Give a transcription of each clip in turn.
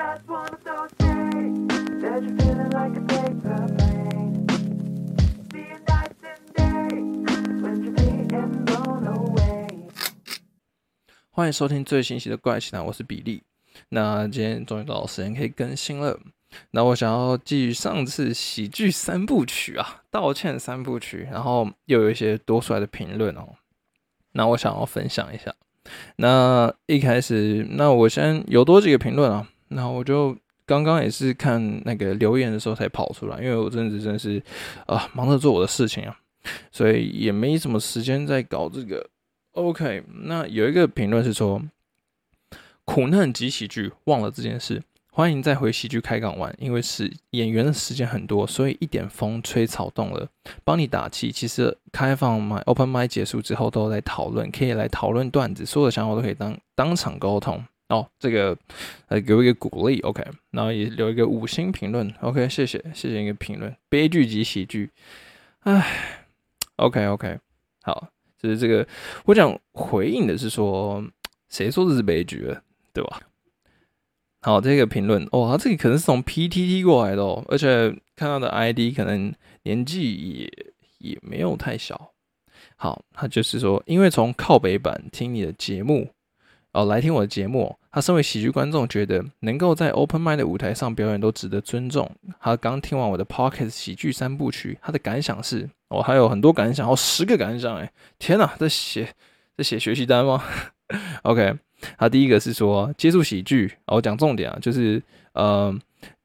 just one of those days that you're feeling like a paper plane. Seeing nights and days when you're being blown away. 欢迎收听最新一期的怪奇谈，我是比利。那今天终于到时间可以更新了。那我想要基于上次喜剧三部曲啊，道歉三部曲，然后又有一些多出来的评论哦。那我想要分享一下。那一开始，那我先有多几个评论啊。那我就刚刚也是看那个留言的时候才跑出来，因为我真的真的是啊忙着做我的事情啊，所以也没什么时间在搞这个。OK，那有一个评论是说，苦难及喜剧忘了这件事，欢迎再回喜剧开港玩，因为是演员的时间很多，所以一点风吹草动了，帮你打气。其实开放麦 Open 麦结束之后都在讨论，可以来讨论段子，所有的想法都可以当当场沟通。哦，这个呃给我一个鼓励，OK，然后也留一个五星评论，OK，谢谢谢谢一个评论，悲剧及喜剧，唉，OK OK，好。就是这个，我想回应的是说，谁说这是悲剧了，对吧？好，这个评论，哇，这个可能是从 PTT 过来的哦，而且看到的 ID 可能年纪也也没有太小。好，他就是说，因为从靠北版听你的节目。哦，来听我的节目。他身为喜剧观众，觉得能够在 Open Mind 的舞台上表演都值得尊重。他刚听完我的 Pocket 喜剧三部曲，他的感想是：哦，还有很多感想，哦，十个感想，哎，天哪，在写在写学习单吗？OK，他第一个是说接触喜剧，我讲重点啊，就是呃，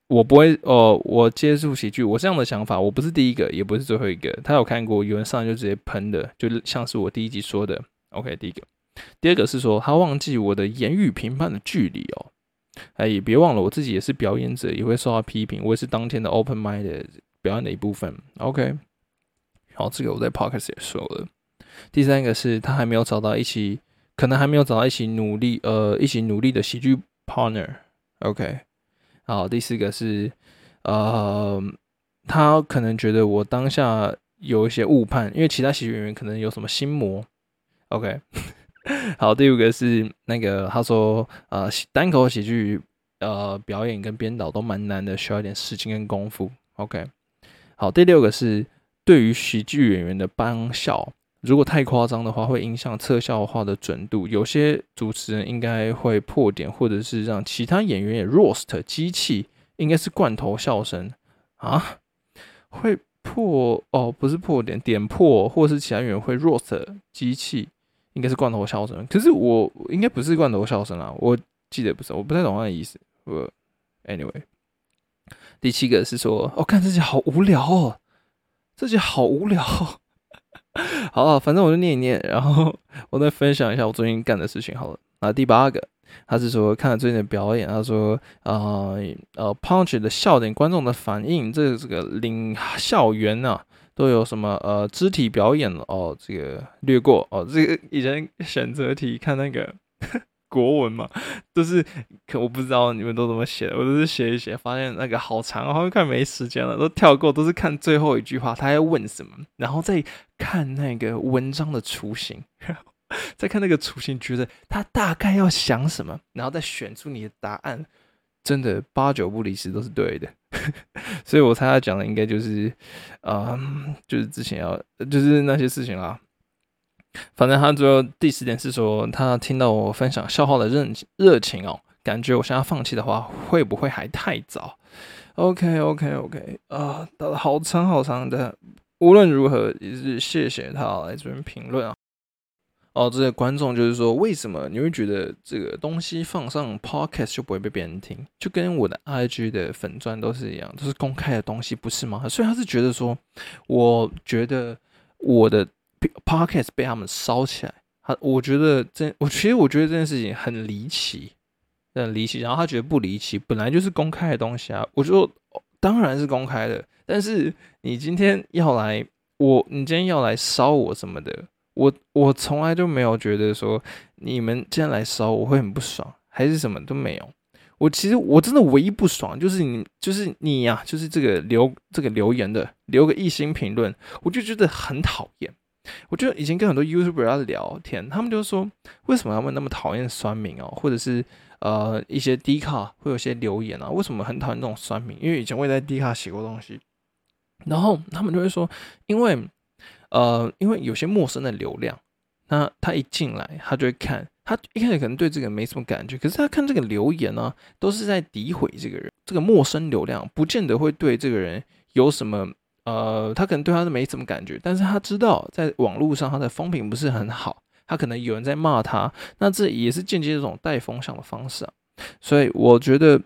我不会哦，我接触喜剧，我这样的想法，我不是第一个，也不是最后一个。他有看过有人上来就直接喷的，就像是我第一集说的。OK，第一个。第二个是说，他忘记我的言语评判的距离哦。哎，也别忘了，我自己也是表演者，也会受到批评。我也是当天的 open mind 表演的一部分。OK，好，这个我在 podcast 也说了。第三个是他还没有找到一起，可能还没有找到一起努力，呃，一起努力的喜剧 partner。OK，好，第四个是，呃，他可能觉得我当下有一些误判，因为其他喜剧演员可能有什么心魔。OK。好，第五个是那个他说，呃，单口喜剧，呃，表演跟编导都蛮难的，需要一点时间跟功夫。OK，好，第六个是对于喜剧演员的帮笑，如果太夸张的话，会影响特效化的准度。有些主持人应该会破点，或者是让其他演员也 roast 机器，应该是罐头笑声啊，会破哦，不是破点，点破，或是其他演员会 roast 机器。应该是罐头笑声，可是我应该不是罐头笑声啊，我记得不是，我不太懂他的意思。我 anyway，第七个是说，我看自己好无聊哦，自己好无聊。好，反正我就念一念，然后 我再分享一下我最近干的事情好了。啊，第八个，他是说看了最近的表演，他说，呃呃，punch 的笑点，观众的反应，这这个领 校园呐。都有什么呃肢体表演哦？这个略过哦。这个以前选择题看那个 国文嘛，都是可我不知道你们都怎么写的，我都是写一写，发现那个好长，好像快没时间了，都跳过，都是看最后一句话，他要问什么，然后再看那个文章的雏形，然 后再看那个雏形，觉得他大概要想什么，然后再选出你的答案。真的八九不离十都是对的，所以我猜他讲的应该就是，啊，就是之前要就是那些事情啦。反正他最后第四点是说，他听到我分享笑话的热热情哦，感觉我现在放弃的话，会不会还太早？OK OK OK 啊，打了好长好长的，无论如何也是谢谢他来这边评论啊。哦，这些观众就是说，为什么你会觉得这个东西放上 podcast 就不会被别人听？就跟我的 IG 的粉钻都是一样，都是公开的东西，不是吗？所以他是觉得说，我觉得我的 podcast 被他们烧起来，他我觉得这，我其实我觉得这件事情很离奇，很离奇。然后他觉得不离奇，本来就是公开的东西啊。我说当然是公开的，但是你今天要来，我你今天要来烧我什么的？我我从来就没有觉得说你们今天来烧我会很不爽，还是什么都没有。我其实我真的唯一不爽就是你，就是你呀，就是这个留这个留言的留个一星评论，我就觉得很讨厌。我觉得以前跟很多 YouTuber 聊天，他们就说为什么他们那么讨厌酸民哦，或者是呃一些低卡会有些留言啊，为什么很讨厌这种酸民？因为以前我也在低卡写过东西，然后他们就会说，因为呃因为有些陌生的流量，那他一进来他就会看，他一开始可能对这个没什么感觉，可是他看这个留言呢、都是在诋毁这个人，这个陌生流量不见得会对这个人有什么。呃，他可能对他是没什么感觉，但是他知道在网络上他的风评不是很好，他可能有人在骂他，那这也是间接这种带风向的方式啊。所以我觉得，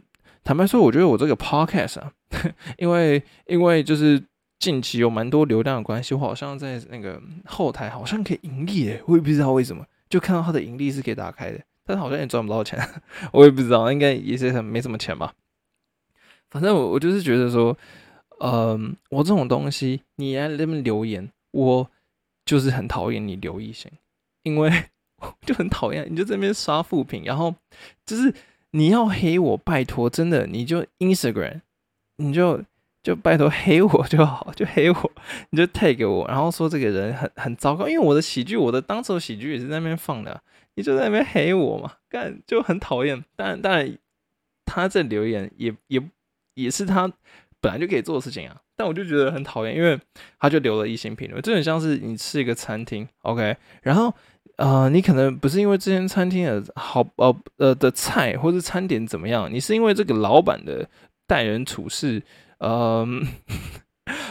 坦白说，我觉得我这个 podcast 啊，因为因为就是近期有蛮多流量的关系，我好像在那个后台好像可以盈利诶，我也不知道为什么，就看到他的盈利是可以打开的，但是好像也赚不到钱，我也不知道，应该也是很没什么钱吧。反正我我就是觉得说。嗯，我这种东西，你来那边留言，我就是很讨厌你留一星，因为就很讨厌，你就这边刷负评，然后就是你要黑我，拜托，真的你就 Instagram，你就就拜托黑我就好，就黑我，你就 tag 我，然后说这个人很很糟糕，因为我的喜剧，我的当时喜剧也是在那边放的，你就在那边黑我嘛，干就很讨厌。但但，他这留言也也也是他。本来就可以做的事情啊，但我就觉得很讨厌，因为他就留了一星评论，这很像是你吃一个餐厅，OK，然后呃，你可能不是因为这间餐厅的好呃呃的菜或者餐点怎么样，你是因为这个老板的待人处事，呃，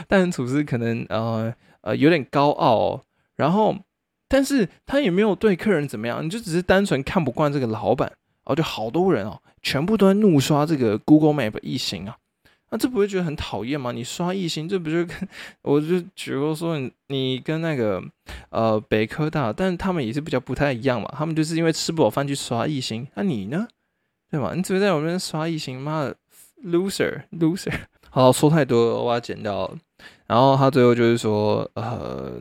待人处事可能呃呃有点高傲，然后但是他也没有对客人怎么样，你就只是单纯看不惯这个老板，哦就好多人哦，全部都在怒刷这个 Google Map 一星啊。那这不会觉得很讨厌吗？你刷异星，这不就跟我就举过说你你跟那个呃北科大，但他们也是比较不太一样嘛。他们就是因为吃不饱饭去刷异星，那你呢？对吗？你只会在我们刷异星，妈的 loser loser。好，说太多，我要剪掉了。然后他最后就是说，呃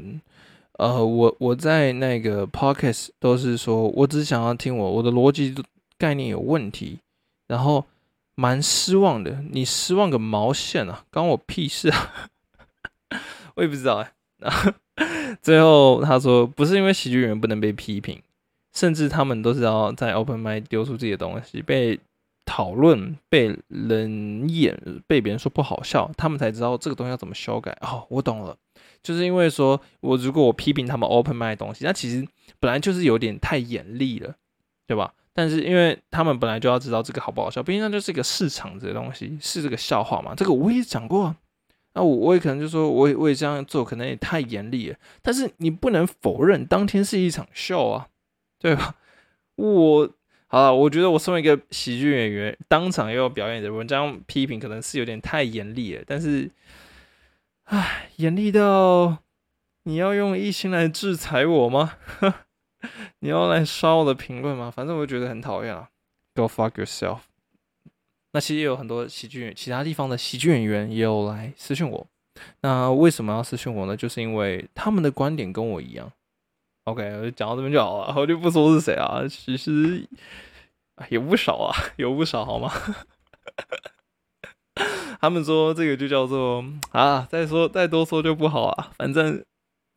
呃，我我在那个 podcast 都是说我只想要听我我的逻辑概念有问题，然后。蛮失望的，你失望个毛线啊！关我屁事啊！我也不知道哎。然后最后他说，不是因为喜剧演员不能被批评，甚至他们都是要在 open m i d 丢出自己的东西，被讨论、被人演、被别人说不好笑，他们才知道这个东西要怎么修改。哦，我懂了，就是因为说我如果我批评他们 open m i d 东西，那其实本来就是有点太严厉了，对吧？但是因为他们本来就要知道这个好不好笑，毕竟那就是一个市场这个东西，是这个笑话嘛。这个我也讲过啊，那我我也可能就说，我也我也这样做，可能也太严厉了。但是你不能否认，当天是一场秀啊，对吧？我好了，我觉得我身为一个喜剧演员，当场又要表演的文章批评，可能是有点太严厉了。但是，唉，严厉到你要用一心来制裁我吗？你要来刷我的评论吗？反正我就觉得很讨厌啊，Go fuck yourself。那其实也有很多喜剧其他地方的喜剧演员也有来私讯我。那为什么要私讯我呢？就是因为他们的观点跟我一样。OK，我就讲到这边就好了，我就不说是谁啊。其实也不少啊，有不少好吗？他们说这个就叫做啊，再说再多说就不好啊，反正。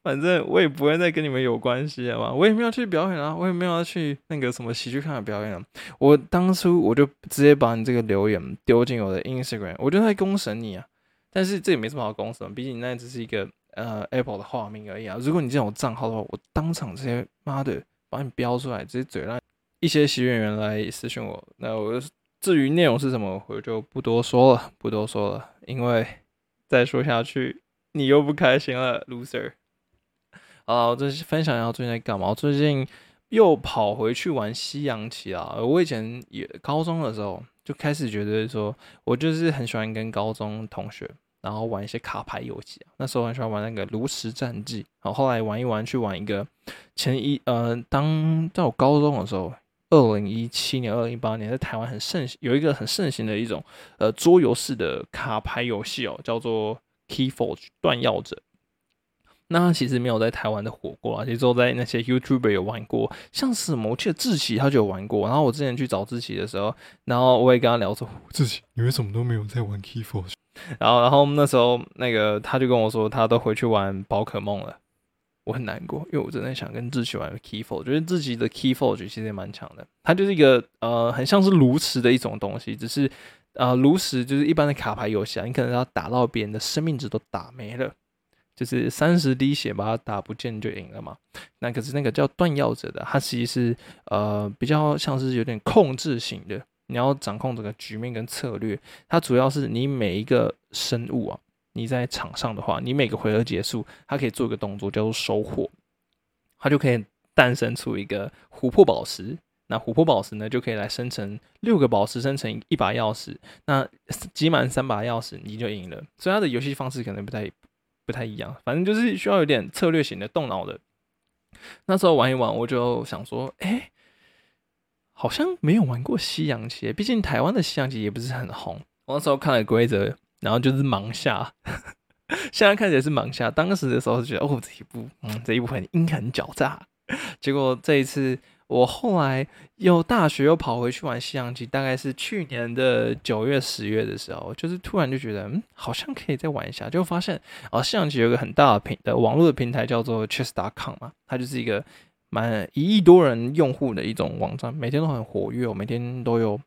反正我也不会再跟你们有关系了嘛，我也没有去表演啊，我也没有要去那个什么喜剧看的表演啊。我当初我就直接把你这个留言丢进我的 Instagram，我就在公审你啊。但是这也没什么好公审，毕竟那只是一个呃 Apple 的化名而已啊。如果你这种账号的话，我当场直接妈的把你标出来，直接嘴烂一些喜剧演员来私讯我。那我至于内容是什么，我就不多说了，不多说了，因为再说下去你又不开心了，loser。啊，我这分享一下最近在干嘛。我最近又跑回去玩西洋棋啊！我以前也高中的时候就开始觉得说，我就是很喜欢跟高中同学，然后玩一些卡牌游戏。那时候很喜欢玩那个炉石战记，然后后来玩一玩去玩一个前一呃，当在我高中的时候，二零一七年、二零一八年在台湾很盛行，有一个很盛行的一种呃桌游式的卡牌游戏哦，叫做 Keyforge 断药者。那其实没有在台湾的火过啊，其实都在那些 YouTuber 有玩过，像是什么我记得志奇他就有玩过。然后我之前去找志奇的时候，然后我也跟他聊说，志奇你为什么都没有在玩 Keyforge？然后然后那时候那个他就跟我说，他都回去玩宝可梦了。我很难过，因为我真的想跟志奇玩 Keyforge，觉得自己的 Keyforge 其实也蛮强的。它就是一个呃，很像是炉石的一种东西，只是呃，炉石就是一般的卡牌游戏啊，你可能要打到别人的生命值都打没了，就是三十滴血把它打不见就赢了嘛。那可是那个叫断药者的，它其实是呃比较像是有点控制型的，你要掌控整个局面跟策略。它主要是你每一个生物啊。你在场上的话，你每个回合结束，它可以做一个动作叫做收获，它就可以诞生出一个琥珀宝石。那琥珀宝石呢，就可以来生成六个宝石，生成一把钥匙。那集满三把钥匙，你就赢了。所以它的游戏方式可能不太不太一样，反正就是需要有点策略型的动脑的。那时候玩一玩，我就想说，哎，好像没有玩过西洋棋，毕竟台湾的西洋棋也不是很红。我那时候看了规则。然后就是盲下，现在看起来是盲下。当时的时候觉得，哦，这一步，嗯，这一步很阴狠狡诈。结果这一次，我后来又大学又跑回去玩西洋棋，大概是去年的九月、十月的时候，就是突然就觉得，嗯，好像可以再玩一下。就发现，哦，西洋棋有个很大的平的网络的平台叫做 Chess.com 嘛，它就是一个蛮一亿多人用户的一种网站，每天都很活跃，每天都有。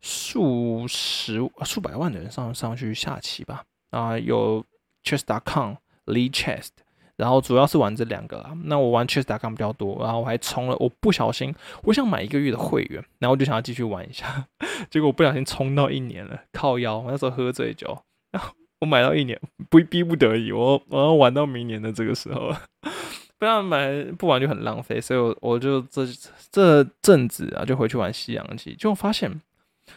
数十数百万的人上上去下棋吧啊，有 chess.com、Lee Chess，然后主要是玩这两个啊。那我玩 chess.com 比较多，然后我还充了，我不小心我想买一个月的会员，然后我就想要继续玩一下，结果我不小心充到一年了，靠腰。我那时候喝醉酒，然 后我买到一年，不逼不得已，我我要玩到明年的这个时候，不然买不玩就很浪费，所以我我就这这阵子啊就回去玩西洋棋，就发现。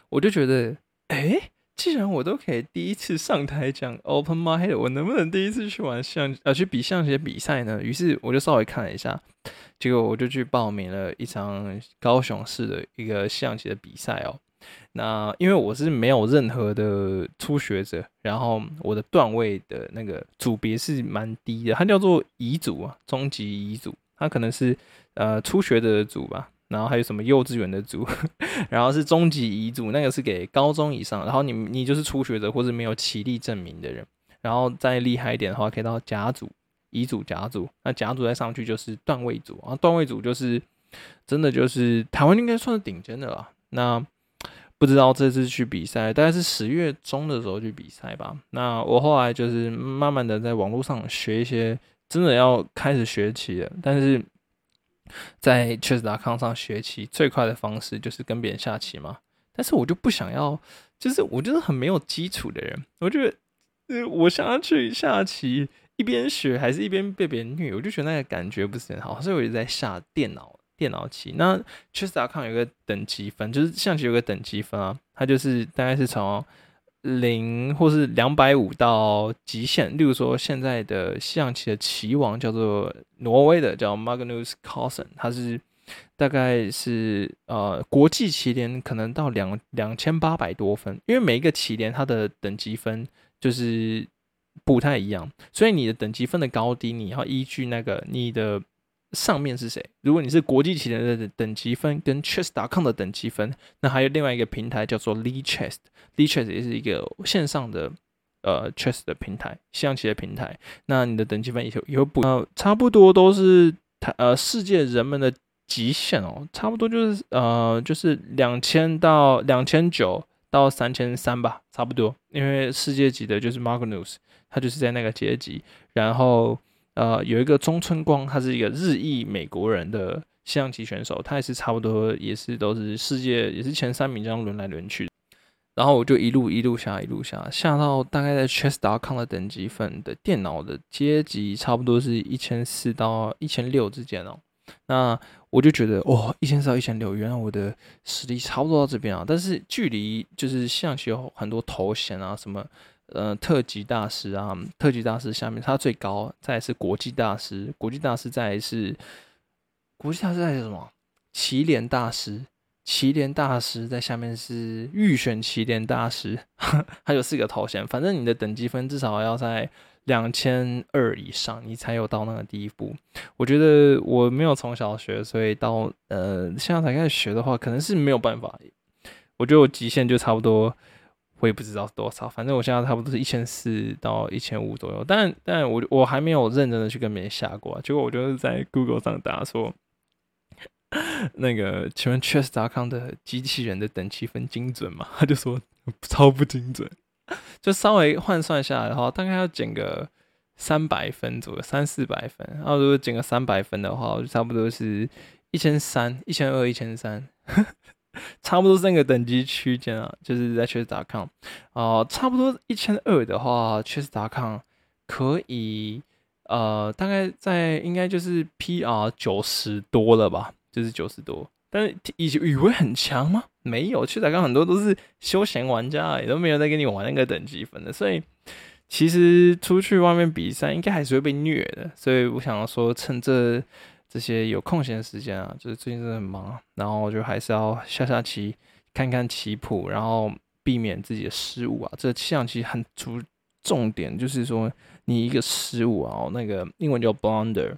我就觉得，哎，既然我都可以第一次上台讲 open mind，我能不能第一次去玩象呃去比象棋比赛呢？于是我就稍微看了一下，结果我就去报名了一场高雄市的一个象棋的比赛哦。那因为我是没有任何的初学者，然后我的段位的那个组别是蛮低的，它叫做乙组啊，中级乙组，它可能是呃初学者的组吧。然后还有什么幼稚园的组，然后是中级乙组，那个是给高中以上。然后你你就是初学者或者没有起立证明的人。然后再厉害一点的话，可以到甲组、乙组、甲组。那甲组再上去就是段位组啊，段位组就是真的就是台湾应该算是顶尖的了。那不知道这次去比赛，大概是十月中的时候去比赛吧。那我后来就是慢慢的在网络上学一些，真的要开始学起了，但是。在 Chess.com 上学棋最快的方式就是跟别人下棋嘛，但是我就不想要，就是我就是很没有基础的人，我觉得，呃，我想要去下棋，一边学还是一边被别人虐，我就觉得那个感觉不是很好，所以我就在下电脑电脑棋。那 Chess.com 有个等级分，就是象棋有个等级分啊，它就是大概是从。零或是两百五到极限，例如说现在的西洋棋的棋王叫做挪威的叫 Magnus Carlsen，他是大概是呃国际棋联可能到两两千八百多分，因为每一个棋联它的等级分就是不太一样，所以你的等级分的高低你要依据那个你的。上面是谁？如果你是国际棋联的等级分跟 Chess.com 的等级分，那还有另外一个平台叫做 Lee Chess，Lee Chess 也是一个线上的呃 Chess 的平台，象棋的平台。那你的等级分也有不呃差不多都是台呃世界人们的极限哦，差不多就是呃就是两千到两千九到三千三吧，差不多。因为世界级的就是 Magnus，他就是在那个阶级，然后。呃，有一个中村光，他是一个日裔美国人的象棋选手，他也是差不多，也是都是世界也是前三名这样轮来轮去。然后我就一路一路下，一路下，下到大概在 Chess.com 的等级分的电脑的阶级，差不多是一千四到一千六之间哦。那我就觉得，哇，一千四到一千六，原来我的实力差不多到这边啊。但是距离就是象棋有很多头衔啊，什么。呃，特级大师啊，特级大师下面他最高，再是国际大师，国际大师再是国际大师再是什么？棋联大师，棋联大师在下面是预选棋联大师，他有四个头衔。反正你的等级分至少要在两千二以上，你才有到那个第一步。我觉得我没有从小学，所以到呃现在才开始学的话，可能是没有办法。我觉得我极限就差不多。我也不知道是多少，反正我现在差不多是一千四到一千五左右。但但我我还没有认真的去跟别人下过、结果我就是在 Google 上打说，那个请问 Chess.com 的机器人的等级分精准吗？他就说超不精准，就稍微换算下来的话，大概要减个三百分左右，三四百分。然后如果减个三百分的话，我就差不多是一千三、一千二、一千三。差不多是那个等级区间啊，就是在 Chess.com 啊、差不多一千二的话，Chess.com 可以呃，大概在应该就是 PR 九十多了吧，就是九十多。但是以以为很强吗？没有，Chess.com 很多都是休闲玩家，也都没有在跟你玩那个等级分的，所以其实出去外面比赛应该还是会被虐的。所以我想要说，趁这这些有空闲时间啊，就是最近真的很忙，然后就还是要下下棋，看看棋谱，然后避免自己的失误啊。这象棋很主重点就是说，你一个失误啊，那个英文叫 blunder，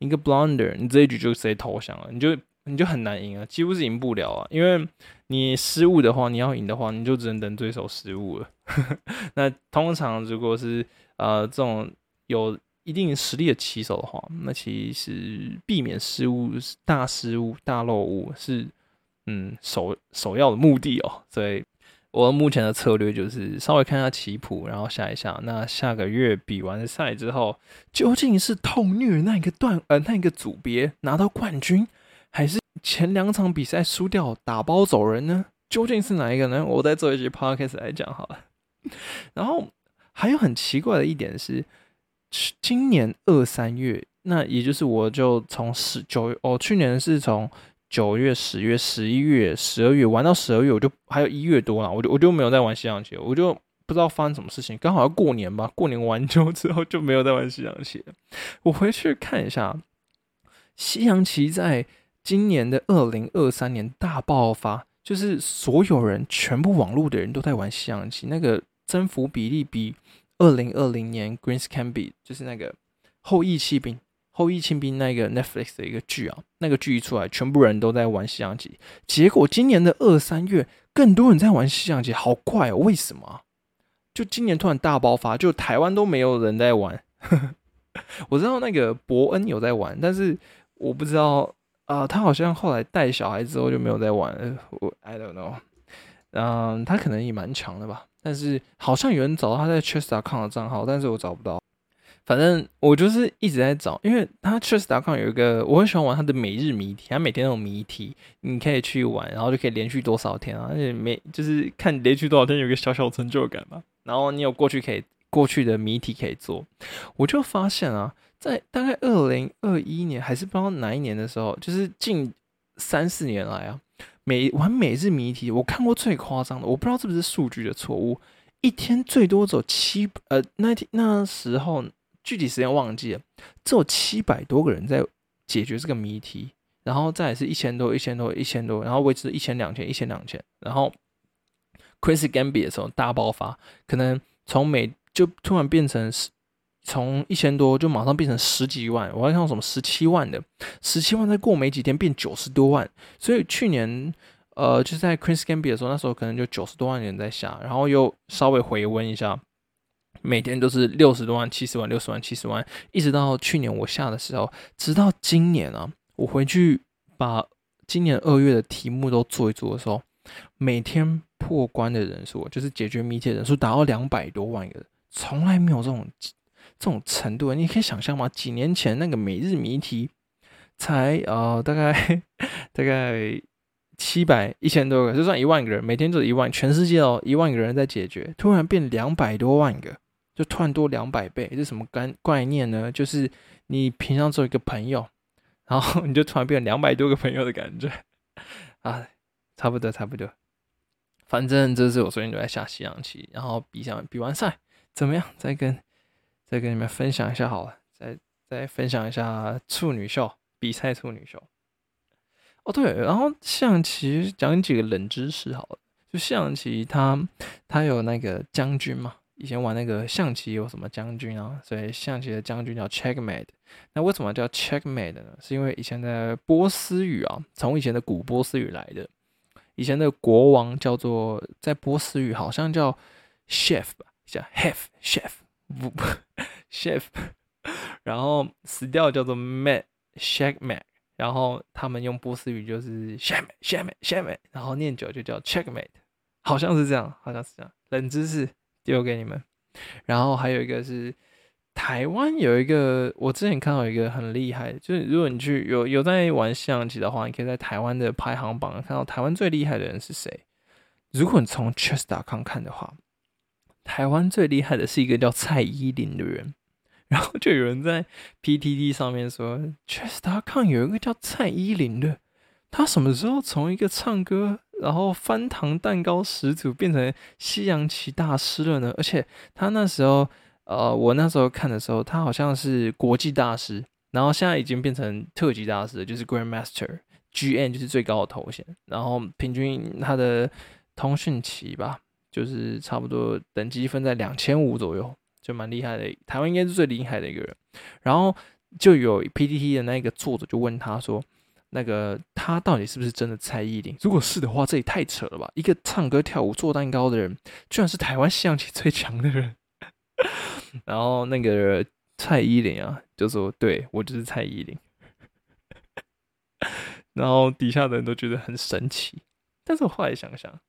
一个 blunder，你这一局就直接投降了，你就你就很难赢啊，几乎是赢不了啊，因为你失误的话，你要赢的话，你就只能等对手失误了。那通常如果是呃这种有一定实力的棋手的话，那其实避免失误、大失误、大漏误是嗯首首要的目的哦。所以我目前的策略就是稍微看一下棋谱，然后下一下。那下个月比完赛之后，究竟是痛虐那一个段呃那一个组别拿到冠军，还是前两场比赛输掉打包走人呢？究竟是哪一个呢？我再做一集 podcast 来讲好了。然后还有很奇怪的一点是，今年二三月，那也就是我就从十九月，哦，去年是从九月、十月、十一月、十二月玩到十二月，我就还有一月多了，我就我就没有在玩西洋棋，我就不知道发生什么事情，刚好要过年吧，过年完就之后就没有在玩西洋棋。我回去看一下，西洋棋在今年的二零二三年大爆发，就是所有人全部网络的人都在玩西洋棋，那个增幅比例比二零二零年 Greens Can Be 就是那个后羿弃兵。后羿弃兵那个 Netflix 的一个剧啊，那个剧一出来，全部人都在玩西洋棋。结果今年的二三月，更多人在玩西洋棋，好怪哦！为什么？就今年突然大爆发，就台湾都没有人在玩。我知道那个伯恩有在玩，但是我不知道啊、他好像后来带小孩之后就没有在玩了。我 I don't know。嗯，他可能也蛮强的吧，但是好像有人找到他在 Chess.com 的账号，但是我找不到。反正我就是一直在找，因为他 Chess.com 有一个我很喜欢玩他的每日谜题，他每天那种谜题，你可以去玩，然后就可以连续多少天啊，而且每就是看连续多少天有一个小小成就感嘛。然后你有过去可以过去的谜题可以做，我就发现啊，在大概二零二一年还是不知道哪一年的时候，就是近三四年来啊，每玩每日谜题，我看过最夸张的，我不知道是不是数据的错误，一天最多走七呃那天那时候具体时间忘记了，只有七百多个人在解决这个谜题，然后再是一千多、一千多、一千多，然后维持一千、两千、一千、两千，然后 Chris Gambi 的时候大爆发，可能从每就突然变成十，从一千多就马上变成十几万，我还看到什么十七万的，十七万再过没几天变九十多万，所以去年呃就是在 Chris Gambit 的时候，那时候可能就九十多万人在下，然后又稍微回温一下。每天都是六十多万、七十万、六十万、七十万，一直到去年我下的时候，直到今年啊，我回去把今年二月的题目都做一做的时候，每天破关的人数，就是解决谜题人数达到两百多万个，从来没有这种这种程度。你可以想象吗？几年前那个每日谜题才呃大概大概七百一千多个，就算一万个人，每天就一万，全世界哦一万个人在解决，突然变两百多万个。就突然多两百倍，这是什么概概念呢？就是你平常做一个朋友，然后你就突然变成两百多个朋友的感觉啊，差不多差不多。反正这是我最近都在下西洋棋，然后比下比完赛怎么样？再跟再跟你们分享一下好了，再再分享一下处女秀比赛处女秀。哦对，然后象棋讲几个冷知识好了，就象棋它它有那个将军嘛。以前玩那个象棋有什么将军啊？所以象棋的将军叫 checkmate。那为什么叫 checkmate 呢？是因为以前的波斯语啊，从以前的古波斯语来的。以前的国王叫做在波斯语好像叫 chef 吧，叫 hef chef 不不 chef，然后死掉叫做 mat shag mat，然后他们用波斯语就是 shame shame shame，然后念久就叫 checkmate，好像是这样，好像是这样，冷知识丢给你们。然后还有一个是台湾有一个，我之前看到一个很厉害，就是如果你去有有在玩象棋的话，你可以在台湾的排行榜看到台湾最厉害的人是谁。如果你从 Chess.com 看的话，台湾最厉害的是一个叫蔡依林的人。然后就有人在 PTT 上面说，Chess.com 有一个叫蔡依林的，他什么时候从一个唱歌然后翻糖蛋糕始祖变成西洋棋大师了呢？而且他那时候，呃，我那时候看的时候，他好像是国际大师，然后现在已经变成特级大师，就是 Grandmaster，GN 就是最高的头衔，然后平均他的通讯棋吧，就是差不多等级分在两千五左右。就蛮厉害的，台湾应该是最厉害的一个人。然后就有 PPT 的那个作者就问他说：“那个他到底是不是真的蔡依林？如果是的话，这也太扯了吧！一个唱歌跳舞做蛋糕的人，居然是台湾象棋最强的人。”然后那个蔡依林啊，就说：“对我就是蔡依林。”然后底下的人都觉得很神奇。但是我后来想想。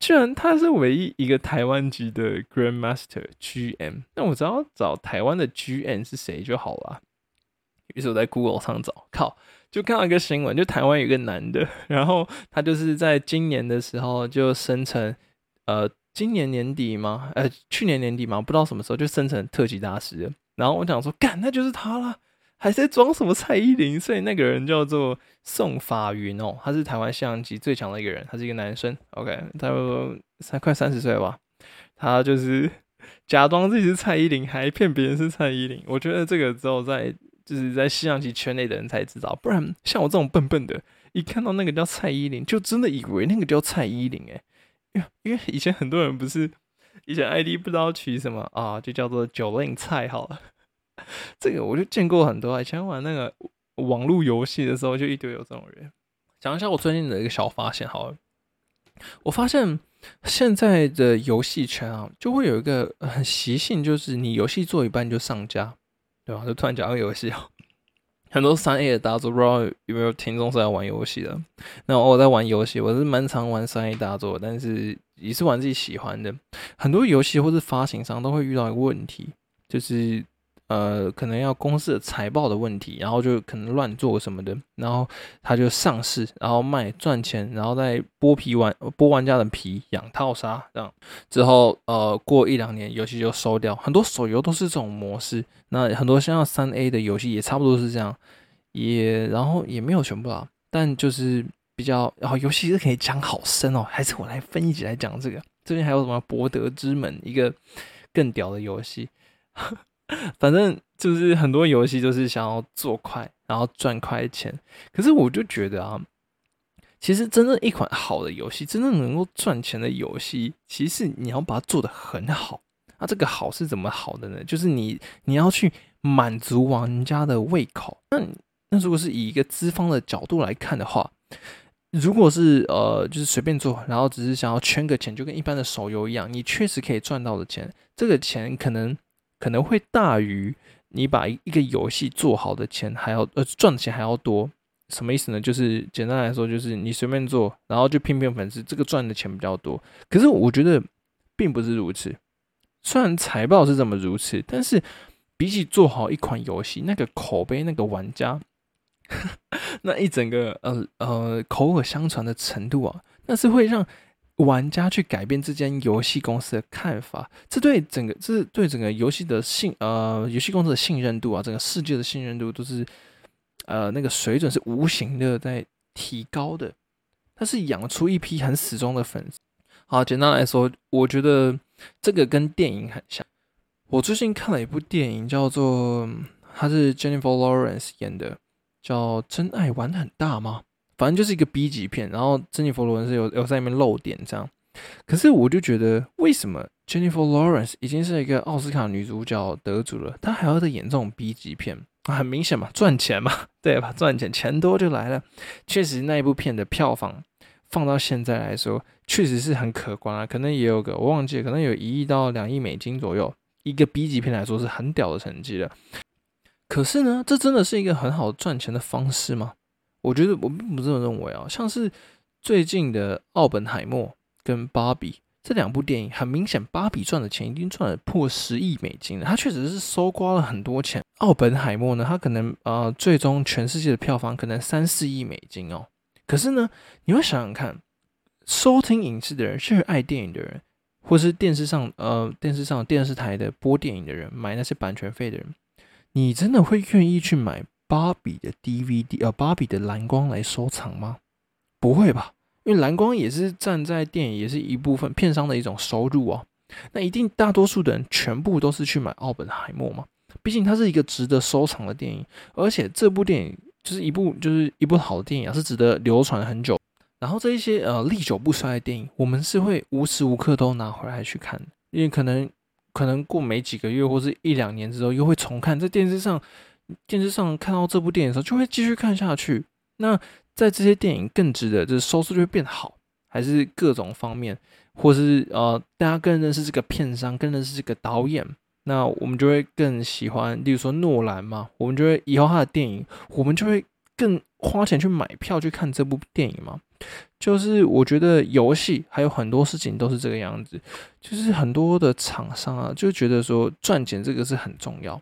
居然他是唯一一个台湾籍的 Grandmaster GM，那我只要找台湾的 GM 是谁就好了。于是我在 Google 上找，靠，就看到一个新闻，就台湾有一个男的，然后他就是在今年的时候就生成，呃，今年年底吗？呃，去年年底吗？不知道什么时候就生成特级大师。然后我想说，干，那就是他了。还在装什么蔡依林？所以那个人叫做宋法云哦，他是台湾象棋最强的一个人，他是一个男生。OK，差不多三快三十岁吧。他就是假装自己是蔡依林，还骗别人是蔡依林。我觉得这个只有在就是在西洋棋圈内的人才知道，不然像我这种笨笨的，一看到那个叫蔡依林，就真的以为那个叫蔡依林哎。因为因为以前很多人不是以前 ID 不知道取什么啊，就叫做九令菜好了。这个我就见过很多，以前玩那个网络游戏的时候，就一堆有这种人。讲一下我最近的一个小发现，好了，我发现现在的游戏圈啊，就会有一个很习性，就是你游戏做一半就上架，对吧？就突然讲个游戏啊，很多三 A 的大作，不知道有没有听众是在玩游戏的？那我在玩游戏，我是蛮常玩三 A 大作，但是也是玩自己喜欢的。很多游戏或是发行商都会遇到一个问题，就是。呃，可能要公司的财报的问题，然后就可能乱做什么的，然后他就上市，然后卖赚钱，然后再剥皮玩剥玩家的皮养套杀，这样之后呃过一两年游戏就收掉。很多手游都是这种模式，那很多像三 A 的游戏也差不多是这样，也然后也没有全部啊，但就是比较然后游戏是可以讲好深哦，还是我来分一集来讲这个。最近还有什么博德之门，一个更屌的游戏。反正就是很多游戏都是想要做快，然后赚快钱。可是我就觉得啊，其实真正一款好的游戏，真正能够赚钱的游戏，其实你要把它做得很好。那这个好是怎么好的呢？就是你你要去满足玩家的胃口。那那如果是以一个资方的角度来看的话，如果是呃就是随便做，然后只是想要圈个钱，就跟一般的手游一样，你确实可以赚到的钱，这个钱可能。可能会大于你把一个游戏做好的钱还要呃赚的钱还要多，什么意思呢？就是简单来说，就是你随便做，然后就骗骗粉丝，这个赚的钱比较多。可是我觉得并不是如此，虽然财报是这么如此，但是比起做好一款游戏，那个口碑、那个玩家，那一整个呃呃口耳相传的程度啊，那是会让。玩家去改变这间游戏公司的看法，这对整个，这对整个游戏的信，呃，游戏公司的信任度啊，整个世界的信任度都是，呃，那个水准是无形的在提高的。它是养出一批很死忠的粉丝。好，简单来说，我觉得这个跟电影很像。我最近看了一部电影，叫做，它是 Jennifer Lawrence 演的，叫《真爱玩很大》吗？反正就是一个 B 级片，然后珍妮佛·罗伦斯有有在里面露点这样，可是我就觉得，为什么 Jennifer Lawrence 已经是一个奥斯卡女主角得主了，她还要再演这种 B 级片？很明显嘛，赚钱嘛，对吧？赚钱，钱多就来了。确实，那一部片的票房放到现在来说，确实是很可观啊。可能也有个我忘记了，可能有一亿到两亿美金左右，一个 B 级片来说是很屌的成绩了。可是呢，这真的是一个很好赚钱的方式吗？我觉得我并不这么认为啊。像是最近的《奥本海默》跟《芭比》这两部电影，很明显，《芭比》赚的钱已经赚了破十亿美金了。它确实是搜刮了很多钱。《奥本海默》呢，它可能呃，最终全世界的票房可能三四亿美金哦。可是呢，你会想想看，收听影视的人，是爱电影的人，或是电视上呃电视上电视台的播电影的人，买那些版权费的人。你真的会愿意去买芭比的 DVD 呃芭比的蓝光来收藏吗？不会吧，因为蓝光也是站在电影也是一部分片商的一种收入哦。那一定大多数的人全部都是去买奥本海默嘛，毕竟它是一个值得收藏的电影，而且这部电影就是一部就是一部好的电影啊，是值得流传很久。然后这一些呃历久不衰的电影，我们是会无时无刻都拿回来去看，因为可能。可能过没几个月或是一两年之后，又会重看，在电视上，电视上看到这部电影的时候，就会继续看下去。那在这些电影更值得，就是收视率变好，还是各种方面，或是呃，大家更认识这个片商，更认识这个导演，那我们就会更喜欢。例如说诺兰嘛，我们就会以后他的电影，我们就会更花钱去买票去看这部电影嘛。就是我觉得游戏还有很多事情都是这个样子，就是很多的厂商啊就觉得说赚钱这个是很重要，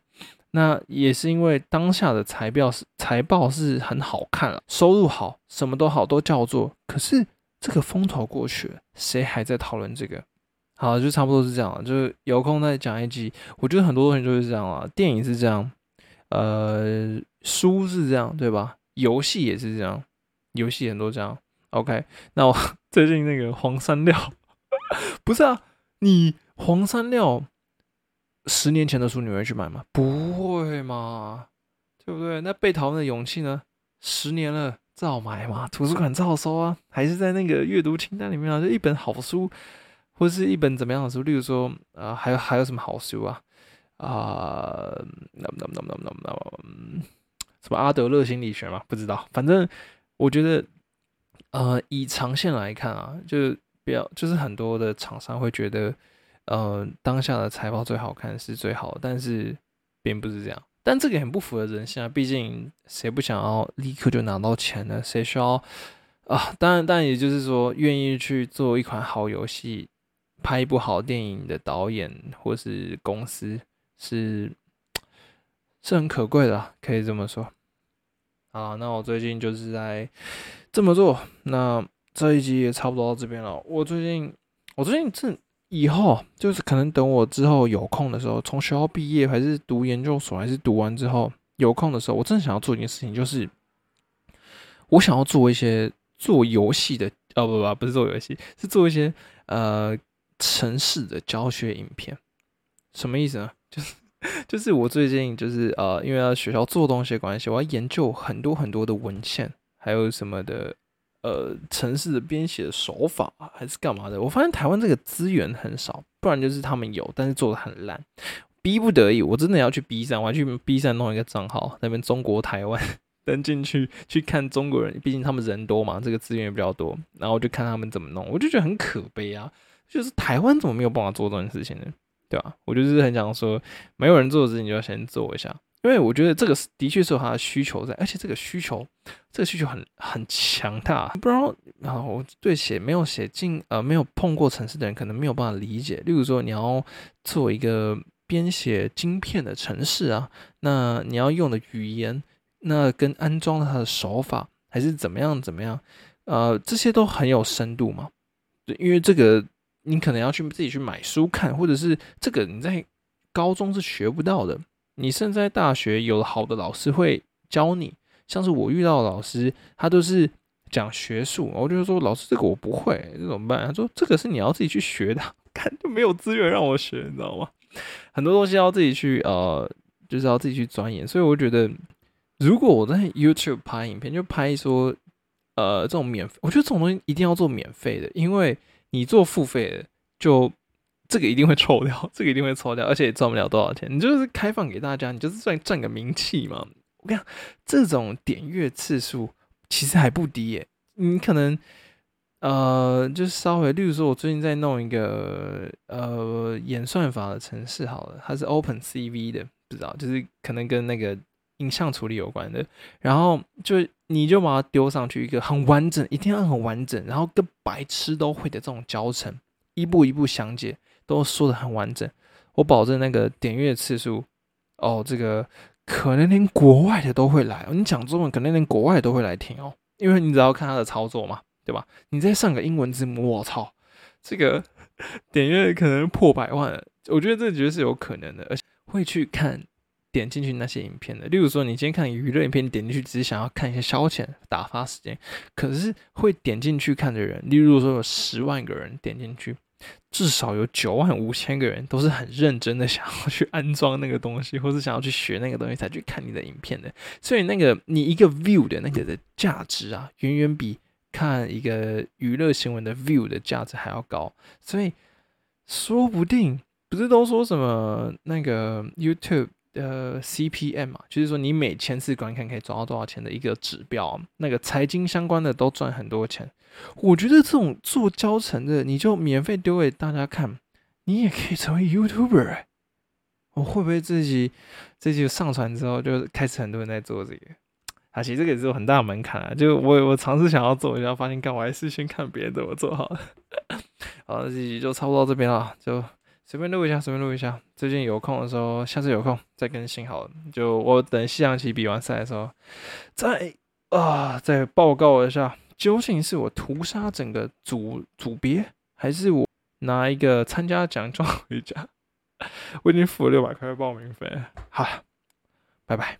那也是因为当下的财报是财报是很好看了，收入好，什么都好都叫做，可是这个风头过去了，谁还在讨论这个？好，就差不多是这样了，就是有空再讲一集。我觉得很多东西就是这样啊，电影是这样，呃，书是这样，对吧？游戏也是这样，游戏很多这样。OK，那我 最近那个黄山料，不是啊？你黄山料十年前的书你会去买吗？不会嘛，对不对？那被讨厌的勇气呢？十年了，照买嘛，图书馆照收啊，还是在那个阅读清单里面啊？就一本好书，或是一本怎么样的书？例如说，啊，还有还有什么好书啊？啊，那那那那那那什么阿德勒心理学嘛？不知道，反正我觉得。呃，以长线来看啊，就比较，就是很多的厂商会觉得，呃，当下的财报最好看是最好，但是并不是这样。但这个很不符合人性啊，毕竟谁不想要立刻就拿到钱呢？谁需要啊？当然，当然，也就是说，愿意去做一款好游戏、拍一部好电影的导演或是公司，是是很可贵的，可以这么说。啊，那我最近就是在这么做。那这一集也差不多到这边了。我最近，我最近正以后就是可能等我之后有空的时候，从学校毕业还是读研究所，还是读完之后有空的时候，我真的想要做一件事情，就是我想要做一些做游戏的，哦不不不是做游戏，是做一些呃城市的教学影片。什么意思呢？就是。就是我最近就是呃，因为要学校做东西的关系，我要研究很多很多的文献，还有什么的呃，城市的编写的手法还是干嘛的。我发现台湾这个资源很少，不然就是他们有，但是做的很烂。逼不得已，我真的要去 B 站，我要去 B 站弄一个账号，那边中国台湾 登进去去看中国人，毕竟他们人多嘛，这个资源也比较多，然后就看他们怎么弄，我就觉得很可悲啊，就是台湾怎么没有办法做这件事情呢？对吧？我就是很想说，没有人做的事情就要先做一下，因为我觉得这个是的确是有它的需求在，而且这个需求，这个需求很很强大。不然，然后我对写没有写进呃没有碰过城市的人，可能没有办法理解。例如说，你要做一个编写晶片的城市啊，那你要用的语言，那跟安装它的手法，还是怎么样怎么样，呃，这些都很有深度嘛。因为这个。你可能要去自己去买书看，或者是这个你在高中是学不到的。你现在大学有好的老师会教你，像是我遇到的老师，他都是讲学术，我就说老师这个我不会，这怎么办？他说这个是你要自己去学的，看就没有资源让我学，你知道吗？很多东西要自己去呃，就是要自己去钻研。所以我觉得，如果我在 YouTube 拍影片，就拍说呃这种免费，我觉得这种东西一定要做免费的，因为。你做付费的，就这个一定会抽掉，这个一定会抽掉，而且也赚不了多少钱。你就是开放给大家，你就是赚赚个名气嘛。我跟你讲，这种点阅次数其实还不低耶。你可能，呃，就是稍微，例如说，我最近在弄一个呃演算法的程式，好了，它是 Open CV 的，不知道，就是可能跟那个影像处理有关的。然后就你就把它丢上去一个很完整，一定要很完整，然后跟白痴都会的这种教程，一步一步详解，都说的很完整。我保证那个点阅次数，哦，这个可能连国外的都会来。你讲中文，可能连国外都会来听哦，因为你只要看他的操作嘛。对吧？你再上个英文字幕，我操，这个 点阅可能破百万，我觉得这绝对是有可能的，而且会去看点进去那些影片的。例如说，你今天看娱乐影片，点进去只是想要看一些消遣、打发时间，可是会点进去看的人，例如说有十万个人点进去，至少有九万五千个人都是很认真的想要去安装那个东西，或是想要去学那个东西才去看你的影片的。所以那个你一个 view 的那个的价值啊，远远比。看一个娱乐新闻的 view 的价值还要高，所以说不定不是都说什么那个 YouTube 的 CPM 嘛，就是说你每千次观看可以赚到多少钱的一个指标，那个财经相关的都赚很多钱。我觉得这种做教程的，你就免费丢给大家看，你也可以成为 YouTuber。我会不会自己这集上传之后就开始很多人在做这个？啊，其实这个也是有很大门槛啊。就我我尝试想要做，一下发现，干我还是先看别人怎么做好了。好，这集就差不多到这边了，就随便录一下，随便录一下。最近有空的时候，下次有空再更新好了。就我等西洋棋比完赛的时候，再啊再报告一下，究竟是我屠杀整个组组别，还是我拿一个参加奖状回家？我已经付了六百块报名费。好了，拜拜。